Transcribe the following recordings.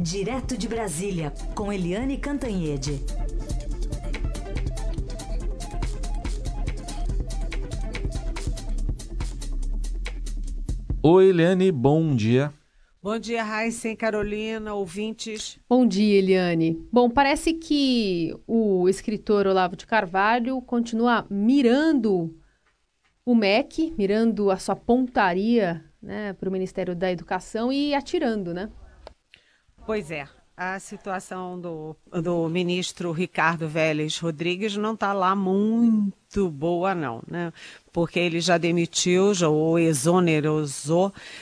Direto de Brasília, com Eliane Cantanhede. Oi, Eliane, bom dia. Bom dia, Raíssa e Carolina, ouvintes. Bom dia, Eliane. Bom, parece que o escritor Olavo de Carvalho continua mirando o MEC, mirando a sua pontaria né, para o Ministério da Educação e atirando, né? Pois é. A situação do, do ministro Ricardo Vélez Rodrigues não está lá muito boa, não, né? Porque ele já demitiu, já ou exonerou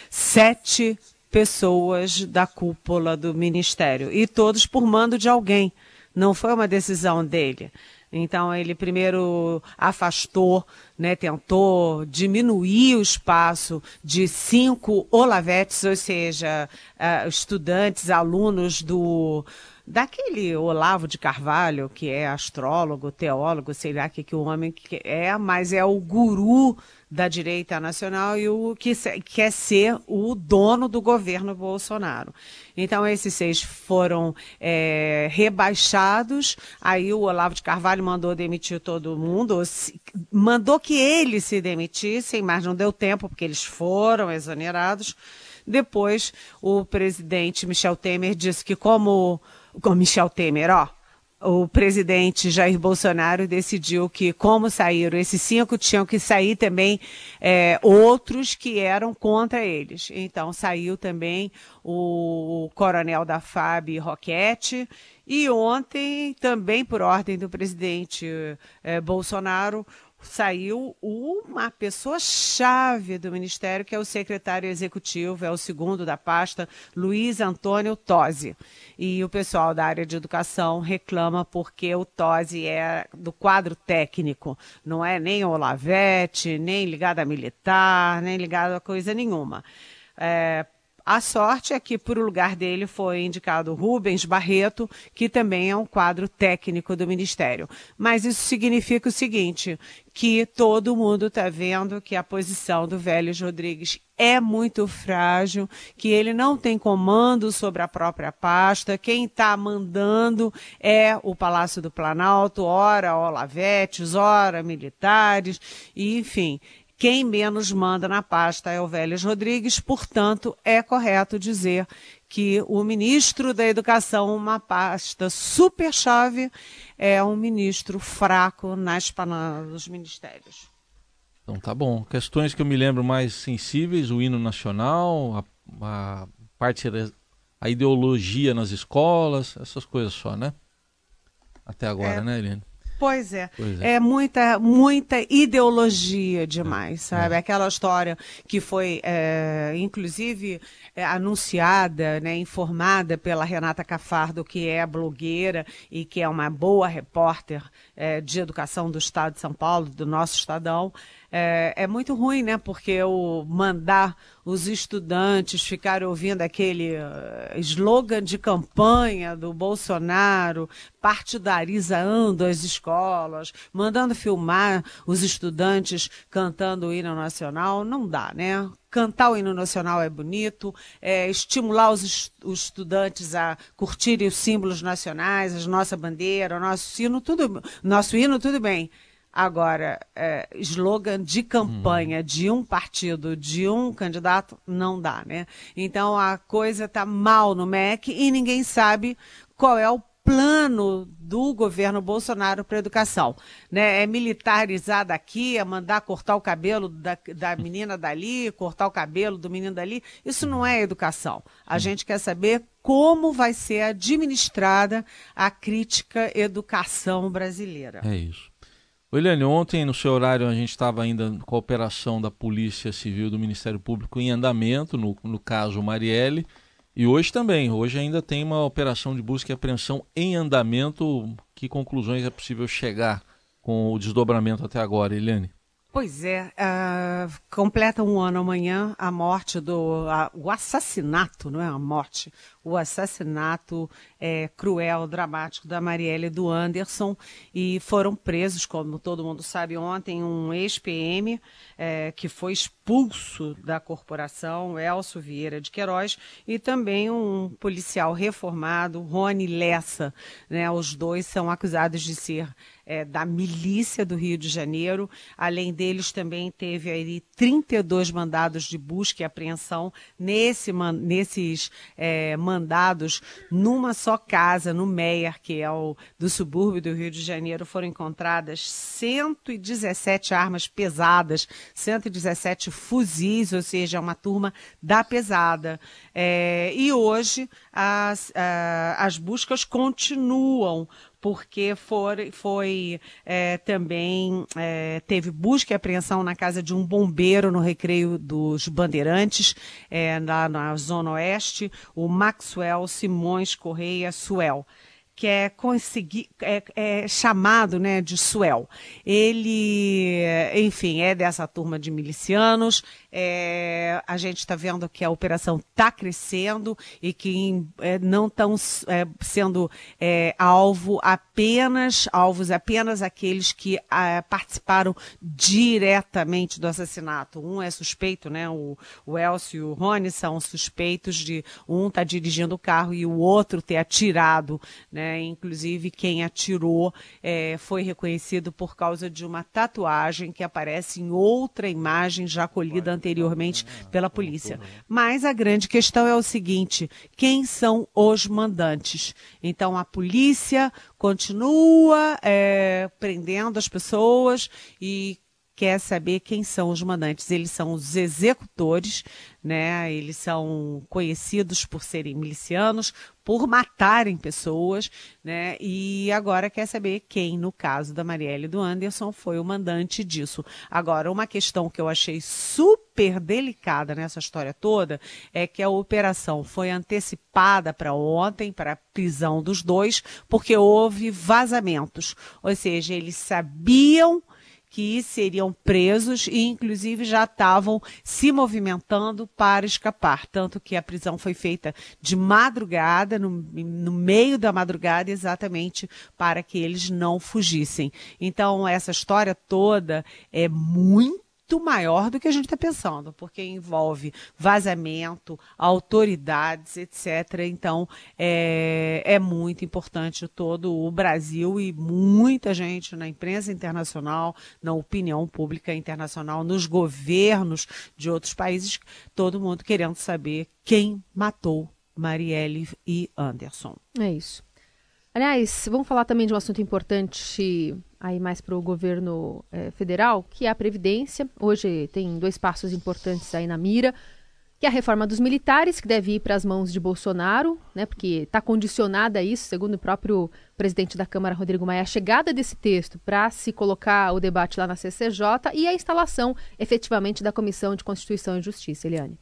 sete pessoas da cúpula do ministério e todos por mando de alguém. Não foi uma decisão dele. Então ele primeiro afastou, né, tentou diminuir o espaço de cinco olavetes, ou seja, uh, estudantes, alunos do daquele Olavo de Carvalho, que é astrólogo, teólogo, sei lá que, que o homem é, mas é o guru da direita nacional e o que quer ser o dono do governo Bolsonaro. Então, esses seis foram é, rebaixados. Aí o Olavo de Carvalho mandou demitir todo mundo, mandou que eles se demitissem, mas não deu tempo, porque eles foram exonerados. Depois, o presidente Michel Temer disse que, como. Com Michel Temer, ó, o presidente Jair Bolsonaro decidiu que, como saíram esses cinco, tinham que sair também é, outros que eram contra eles. Então, saiu também o coronel da FAB Roquete. E ontem, também por ordem do presidente é, Bolsonaro, saiu uma pessoa-chave do Ministério, que é o secretário executivo, é o segundo da pasta, Luiz Antônio Tosi. E o pessoal da área de educação reclama porque o Tosi é do quadro técnico, não é nem Olavete, nem ligado a militar, nem ligado a coisa nenhuma. É, a sorte é que, por lugar dele, foi indicado Rubens Barreto, que também é um quadro técnico do Ministério. Mas isso significa o seguinte: que todo mundo está vendo que a posição do Vélez Rodrigues é muito frágil, que ele não tem comando sobre a própria pasta, quem está mandando é o Palácio do Planalto, ora Olavetes, ora militares, e, enfim. Quem menos manda na pasta é o Vélez Rodrigues, portanto, é correto dizer que o ministro da Educação, uma pasta super-chave, é um ministro fraco na esplanada dos ministérios. Então tá bom. Questões que eu me lembro mais sensíveis, o hino nacional, a, a parte da a ideologia nas escolas, essas coisas só, né? Até agora, é, né, Helene? Pois é. pois é. É muita, muita ideologia demais, é. sabe? É. Aquela história que foi, é, inclusive, é, anunciada, né, informada pela Renata Cafardo, que é blogueira e que é uma boa repórter é, de educação do Estado de São Paulo, do nosso Estadão. É, é, muito ruim, né? Porque o mandar os estudantes ficarem ouvindo aquele uh, slogan de campanha do Bolsonaro, partidarizando as escolas, mandando filmar os estudantes cantando o hino nacional, não dá, né? Cantar o hino nacional é bonito, é, estimular os, os estudantes a curtirem os símbolos nacionais, a nossa bandeira, o nosso hino, tudo, nosso hino, tudo bem. Agora, é, slogan de campanha hum. de um partido, de um candidato, não dá, né? Então a coisa está mal no MEC e ninguém sabe qual é o plano do governo Bolsonaro para a educação. Né? É militarizar daqui, é mandar cortar o cabelo da, da menina dali, cortar o cabelo do menino dali. Isso não é educação. A gente quer saber como vai ser administrada a crítica educação brasileira. É isso. Eliane, ontem no seu horário a gente estava ainda com a operação da Polícia Civil do Ministério Público em andamento, no, no caso Marielle, e hoje também. Hoje ainda tem uma operação de busca e apreensão em andamento. Que conclusões é possível chegar com o desdobramento até agora, Eliane? Pois é, uh, completa um ano amanhã a morte do. Uh, o assassinato, não é a morte, o assassinato é, cruel, dramático da Marielle e do Anderson. E foram presos, como todo mundo sabe, ontem, um ex-PM é, que foi expulso da corporação, Elcio Vieira de Queiroz, e também um policial reformado, Rony Lessa. Né? Os dois são acusados de ser é, da milícia do Rio de Janeiro. Além deles, também teve aí 32 mandados de busca e apreensão nesse, nesses é, mandados numa só casa, no Meier, que é o do subúrbio do Rio de Janeiro, foram encontradas 117 armas pesadas, 117 fuzis, ou seja, uma turma da pesada. É, e hoje as, as buscas continuam porque for, foi é, também é, teve busca e apreensão na casa de um bombeiro no recreio dos Bandeirantes, é, na, na Zona Oeste, o Maxwell Simões Correia Suel que é, é, é, chamado né, de Suel. Ele, enfim, é dessa turma de milicianos. É, a gente está vendo que a operação está crescendo e que é, não estão é, sendo é, alvo apenas, alvos apenas aqueles que participaram diretamente do assassinato. Um é suspeito, né? O, o Elcio e o Rony são suspeitos de um estar tá dirigindo o carro e o outro ter atirado, né? Né? Inclusive, quem atirou é, foi reconhecido por causa de uma tatuagem que aparece em outra imagem já colhida anteriormente pela polícia. Mas a grande questão é o seguinte: quem são os mandantes? Então, a polícia continua é, prendendo as pessoas e quer saber quem são os mandantes. Eles são os executores, né? Eles são conhecidos por serem milicianos, por matarem pessoas, né? E agora quer saber quem, no caso da Marielle do Anderson, foi o mandante disso. Agora, uma questão que eu achei super delicada nessa história toda é que a operação foi antecipada para ontem, para a prisão dos dois, porque houve vazamentos. Ou seja, eles sabiam que seriam presos e, inclusive, já estavam se movimentando para escapar. Tanto que a prisão foi feita de madrugada, no, no meio da madrugada, exatamente para que eles não fugissem. Então, essa história toda é muito muito maior do que a gente está pensando, porque envolve vazamento, autoridades, etc. Então, é, é muito importante todo o Brasil e muita gente na imprensa internacional, na opinião pública internacional, nos governos de outros países, todo mundo querendo saber quem matou Marielle e Anderson. É isso. Aliás, vamos falar também de um assunto importante aí mais para o governo é, federal, que é a Previdência. Hoje tem dois passos importantes aí na mira, que é a reforma dos militares, que deve ir para as mãos de Bolsonaro, né, porque está condicionada a isso, segundo o próprio presidente da Câmara, Rodrigo Maia, a chegada desse texto para se colocar o debate lá na CCJ e a instalação efetivamente da Comissão de Constituição e Justiça, Eliane.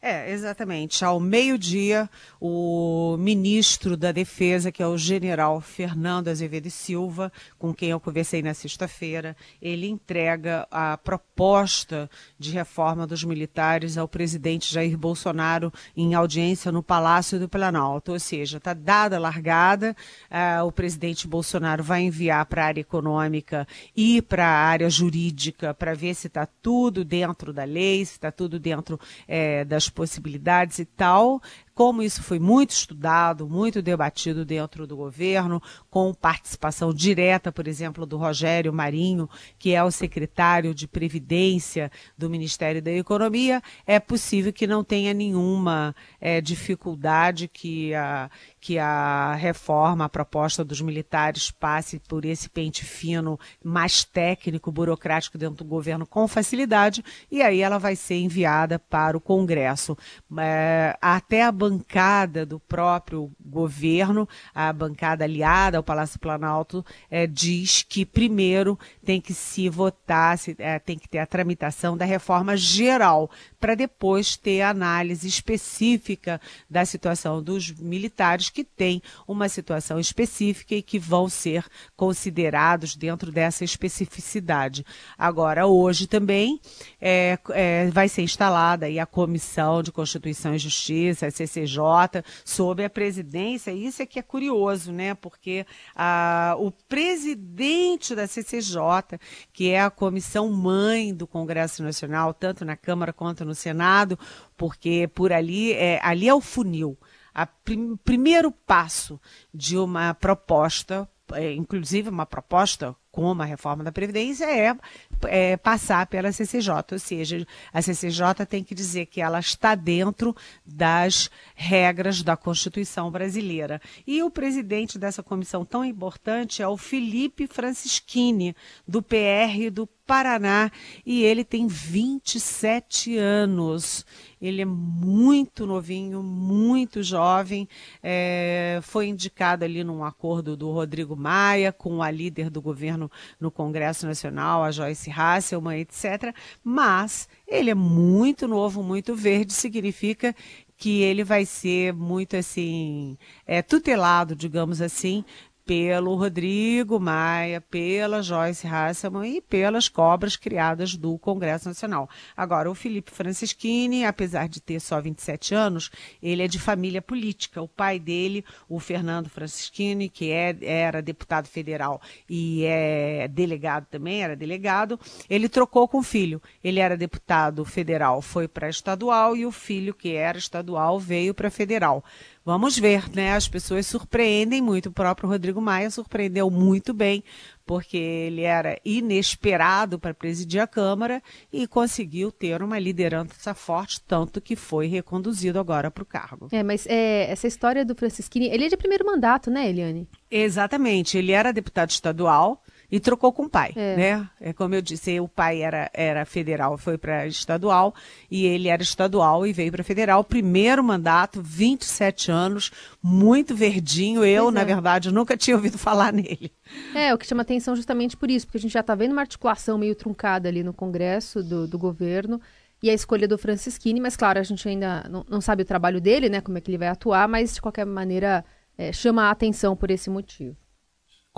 É, exatamente. Ao meio-dia, o ministro da Defesa, que é o general Fernando Azevedo Silva, com quem eu conversei na sexta-feira, ele entrega a proposta de reforma dos militares ao presidente Jair Bolsonaro em audiência no Palácio do Planalto. Ou seja, está dada a largada, uh, o presidente Bolsonaro vai enviar para a área econômica e para a área jurídica para ver se está tudo dentro da lei, se está tudo dentro é, das possibilidades e tal como isso foi muito estudado, muito debatido dentro do governo, com participação direta, por exemplo, do Rogério Marinho, que é o secretário de Previdência do Ministério da Economia, é possível que não tenha nenhuma é, dificuldade que a, que a reforma, a proposta dos militares passe por esse pente fino mais técnico, burocrático dentro do governo com facilidade, e aí ela vai ser enviada para o Congresso. É, até a bancada do próprio governo, a bancada aliada ao Palácio Planalto, é, diz que primeiro tem que se votar, se, é, tem que ter a tramitação da reforma geral, para depois ter análise específica da situação dos militares que têm uma situação específica e que vão ser considerados dentro dessa especificidade. Agora, hoje também é, vai ser instalada a Comissão de Constituição e Justiça, a CCJ, sob a presidência, isso é que é curioso, né? Porque a, o presidente da CCJ, que é a comissão mãe do Congresso Nacional, tanto na Câmara quanto no Senado, porque por ali é, ali é o funil. O prim, primeiro passo de uma proposta, é, inclusive uma proposta como a reforma da Previdência, é, é, passar pela CCJ. Ou seja, a CCJ tem que dizer que ela está dentro das regras da Constituição brasileira. E o presidente dessa comissão tão importante é o Felipe Francischini, do PR do Paraná, e ele tem 27 anos. Ele é muito novinho, muito jovem. É, foi indicado ali num acordo do Rodrigo Maia com a líder do governo no Congresso Nacional, a Joyce Hasselman, etc. Mas ele é muito novo, muito verde, significa que ele vai ser muito assim é, tutelado, digamos assim, pelo Rodrigo Maia, pela Joyce Hasselman e pelas cobras criadas do Congresso Nacional. Agora, o Felipe Francischini, apesar de ter só 27 anos, ele é de família política. O pai dele, o Fernando Francischini, que é, era deputado federal e é delegado também, era delegado, ele trocou com o filho. Ele era deputado federal, foi para estadual e o filho, que era estadual, veio para federal. Vamos ver, né? As pessoas surpreendem muito. O próprio Rodrigo Maia surpreendeu muito bem, porque ele era inesperado para presidir a Câmara e conseguiu ter uma liderança forte, tanto que foi reconduzido agora para o cargo. É, mas é, essa história do Francisquini, ele é de primeiro mandato, né, Eliane? Exatamente. Ele era deputado estadual e trocou com o pai, é. né? É como eu disse, o pai era, era federal, foi para estadual e ele era estadual e veio para federal. Primeiro mandato, 27 anos, muito verdinho. Eu, na verdade, nunca tinha ouvido falar nele. É, o que chama atenção justamente por isso, porque a gente já está vendo uma articulação meio truncada ali no Congresso do, do governo e a escolha do Francisquini, mas claro, a gente ainda não, não, sabe o trabalho dele, né? Como é que ele vai atuar, mas de qualquer maneira é, chama a atenção por esse motivo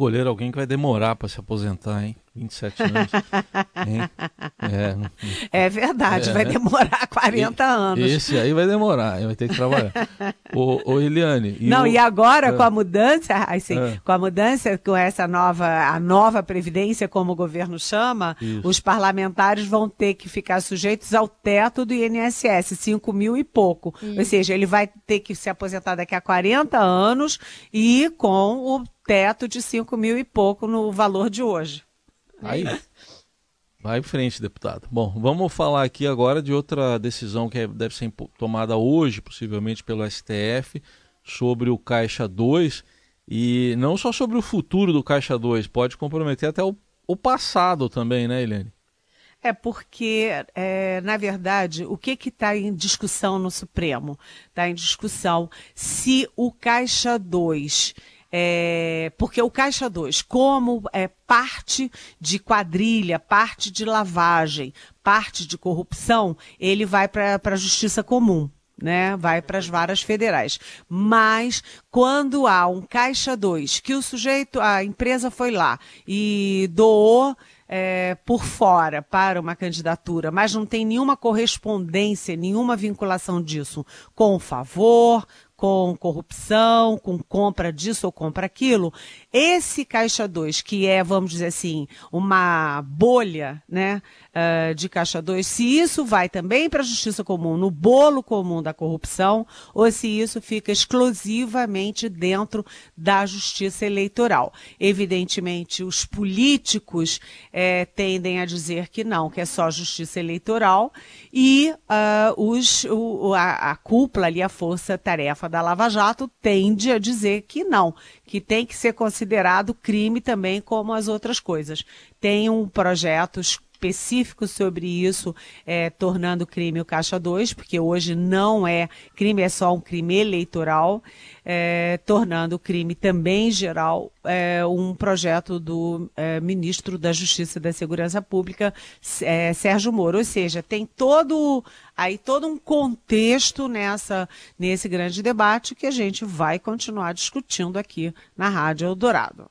escolher alguém que vai demorar para se aposentar, hein? 27 anos. é, é, verdade, é, vai demorar 40 e, anos. Esse aí vai demorar, vai ter que trabalhar. ô, ô Eliane. E Não, o... e agora é. com a mudança, assim, é. com a mudança, com essa nova, a nova Previdência, como o governo chama, Isso. os parlamentares vão ter que ficar sujeitos ao teto do INSS, 5 mil e pouco. Isso. Ou seja, ele vai ter que se aposentar daqui a 40 anos e com o teto de 5 mil e pouco no valor de hoje. Aí, vai em frente, deputado. Bom, vamos falar aqui agora de outra decisão que é, deve ser tomada hoje, possivelmente pelo STF, sobre o Caixa 2 e não só sobre o futuro do Caixa 2, pode comprometer até o, o passado também, né, Helene? É porque, é, na verdade, o que está em discussão no Supremo? Está em discussão se o Caixa 2 é, porque o Caixa 2, como é parte de quadrilha, parte de lavagem, parte de corrupção, ele vai para a justiça comum. Né, vai para as varas federais. Mas quando há um caixa 2, que o sujeito, a empresa foi lá e doou é, por fora para uma candidatura, mas não tem nenhuma correspondência, nenhuma vinculação disso com o favor, com corrupção, com compra disso ou compra aquilo, esse caixa 2, que é, vamos dizer assim, uma bolha, né, uh, de caixa 2, se isso vai também para a justiça comum, no bolo comum da corrupção, ou se isso fica exclusivamente dentro da justiça eleitoral. Evidentemente, os políticos eh, tendem a dizer que não, que é só justiça eleitoral, e uh, os, o, a, a cúpula ali, a força-tarefa da Lava Jato, tende a dizer que não, que tem que ser considerado crime também como as outras coisas. Tem um projetos específico sobre isso, é, tornando crime o Caixa 2, porque hoje não é crime, é só um crime eleitoral, é, tornando o crime também geral é, um projeto do é, ministro da Justiça e da Segurança Pública, é, Sérgio Moro. Ou seja, tem todo aí todo um contexto nessa nesse grande debate que a gente vai continuar discutindo aqui na Rádio Eldorado.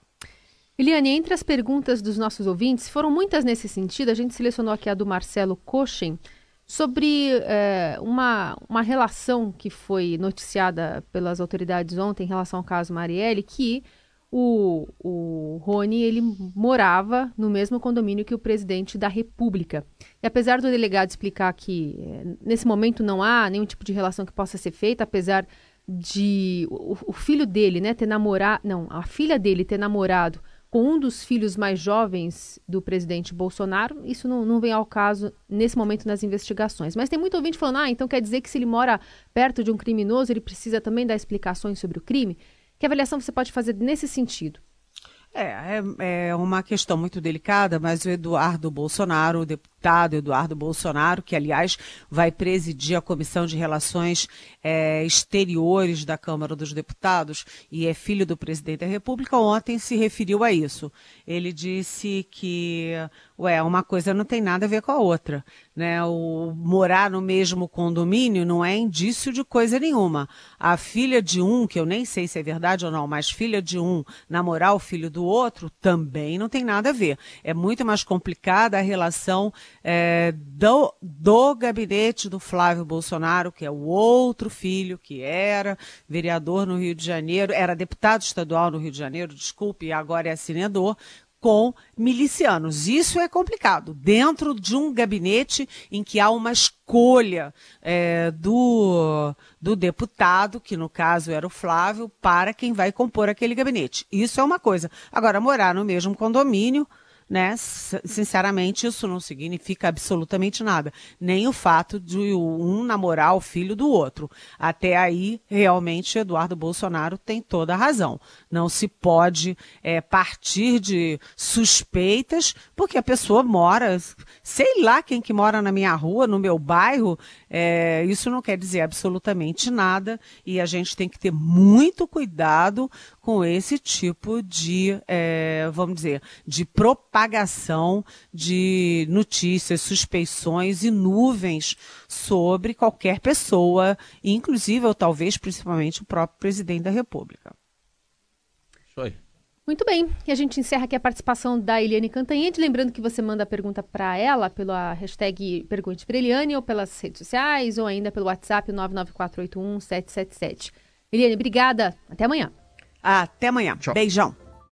Eliane, entre as perguntas dos nossos ouvintes, foram muitas nesse sentido, a gente selecionou aqui a do Marcelo Cochen, sobre é, uma, uma relação que foi noticiada pelas autoridades ontem em relação ao caso Marielle, que o, o Rony ele morava no mesmo condomínio que o presidente da República. E apesar do delegado explicar que é, nesse momento não há nenhum tipo de relação que possa ser feita, apesar de o, o filho dele né, ter namorado, não, a filha dele ter namorado com um dos filhos mais jovens do presidente Bolsonaro, isso não, não, vem ao caso nesse momento nas investigações. Mas tem muito ouvinte falando, ah, então quer dizer que se ele mora perto de um criminoso, ele precisa também dar explicações sobre o crime? Que avaliação você pode fazer nesse sentido? É, é, é uma questão muito delicada, mas o Eduardo Bolsonaro, deputado Eduardo Bolsonaro, que aliás vai presidir a Comissão de Relações é, Exteriores da Câmara dos Deputados e é filho do presidente da República, ontem se referiu a isso. Ele disse que, ué, uma coisa não tem nada a ver com a outra. Né? O morar no mesmo condomínio não é indício de coisa nenhuma. A filha de um, que eu nem sei se é verdade ou não, mas filha de um namorar o filho do outro também não tem nada a ver. É muito mais complicada a relação é, do, do gabinete do Flávio Bolsonaro, que é o outro filho que era vereador no Rio de Janeiro, era deputado estadual no Rio de Janeiro, desculpe, e agora é senador, com milicianos. Isso é complicado. Dentro de um gabinete em que há uma escolha é, do, do deputado, que no caso era o Flávio, para quem vai compor aquele gabinete. Isso é uma coisa. Agora, morar no mesmo condomínio, né? Sinceramente, isso não significa absolutamente nada. Nem o fato de um namorar o filho do outro. Até aí, realmente, Eduardo Bolsonaro tem toda a razão. Não se pode é, partir de suspeitas, porque a pessoa mora, sei lá quem que mora na minha rua, no meu bairro, é, isso não quer dizer absolutamente nada e a gente tem que ter muito cuidado com esse tipo de, é, vamos dizer, de propagação de notícias, suspeições e nuvens sobre qualquer pessoa, inclusive ou talvez principalmente o próprio presidente da República. Isso aí. Muito bem, e a gente encerra aqui a participação da Eliane Cantanhede. Lembrando que você manda a pergunta para ela pela hashtag Pergunte para Eliane, ou pelas redes sociais, ou ainda pelo WhatsApp 994811777. Eliane, obrigada. Até amanhã. Até amanhã. Tchau. Beijão.